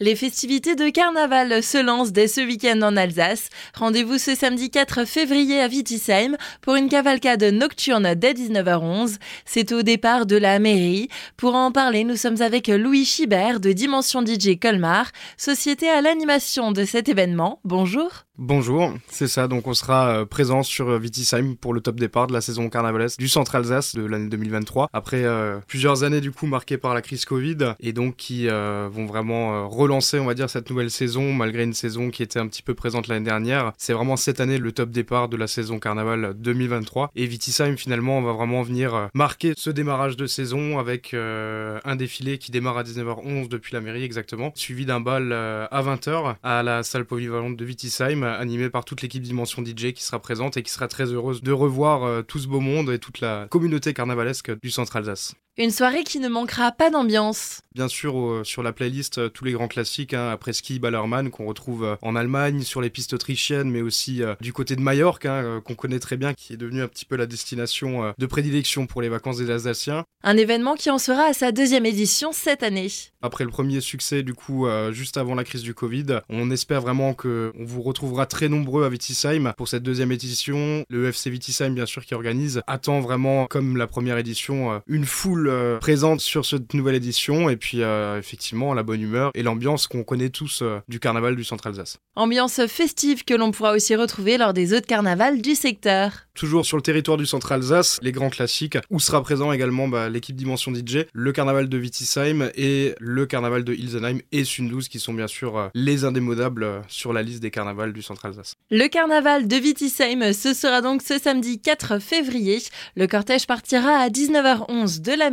Les festivités de carnaval se lancent dès ce week-end en Alsace. Rendez-vous ce samedi 4 février à Wittisheim pour une cavalcade nocturne dès 19h11. C'est au départ de la mairie. Pour en parler, nous sommes avec Louis Schibert de Dimension DJ Colmar, société à l'animation de cet événement. Bonjour. Bonjour, c'est ça. Donc on sera euh, présent sur euh, Wittisheim pour le top départ de la saison carnavalesque du Centre Alsace de l'année 2023. Après euh, plusieurs années du coup marquées par la crise Covid et donc qui vont vraiment relancer, on va dire, cette nouvelle saison malgré une saison qui était un petit peu présente l'année dernière. C'est vraiment cette année le top départ de la saison carnaval 2023 et Wittisheim finalement va vraiment venir marquer ce démarrage de saison avec un défilé qui démarre à 19h11 depuis la mairie exactement, suivi d'un bal à 20h à la salle polyvalente de Wittisheim animé par toute l'équipe Dimension DJ qui sera présente et qui sera très heureuse de revoir euh, tout ce beau monde et toute la communauté carnavalesque du Centre Alsace. Une soirée qui ne manquera pas d'ambiance. Bien sûr, sur la playlist, euh, tous les grands classiques, hein, après ski, Ballermann, qu'on retrouve euh, en Allemagne, sur les pistes autrichiennes, mais aussi du côté de Majorque, hein, qu'on connaît très bien, qui est devenu un petit peu la destination de prédilection pour les vacances des Alsaciens. Un événement qui en sera à sa deuxième édition cette année. Après le premier succès, du coup, juste avant la crise du Covid, on espère vraiment qu'on vous retrouvera très nombreux à Wittisheim pour cette deuxième édition. Le FC Wittisheim, bien sûr, qui organise, attend vraiment, comme la première édition, euh, une foule euh, présente sur cette nouvelle édition. Et puis, euh, effectivement, la bonne humeur et l'ambiance qu'on connaît tous du carnaval du Centre Alsace. Ambiance festive que l'on pourra aussi retrouver lors des autres carnavals du secteur. Toujours sur le territoire du Centre Alsace, les grands classiques, où sera présent également bah, l'équipe Dimension DJ, le carnaval de Wittisheim et le carnaval de Ilsenheim et Sundus, qui sont bien sûr les indémodables sur la liste des carnavals du Centre Alsace. Le carnaval de Wittisheim, ce sera donc ce samedi 4 février. Le cortège partira à 19h11 de la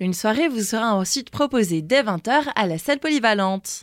Une soirée vous sera ensuite proposée dès 20h à la salle polyvalente.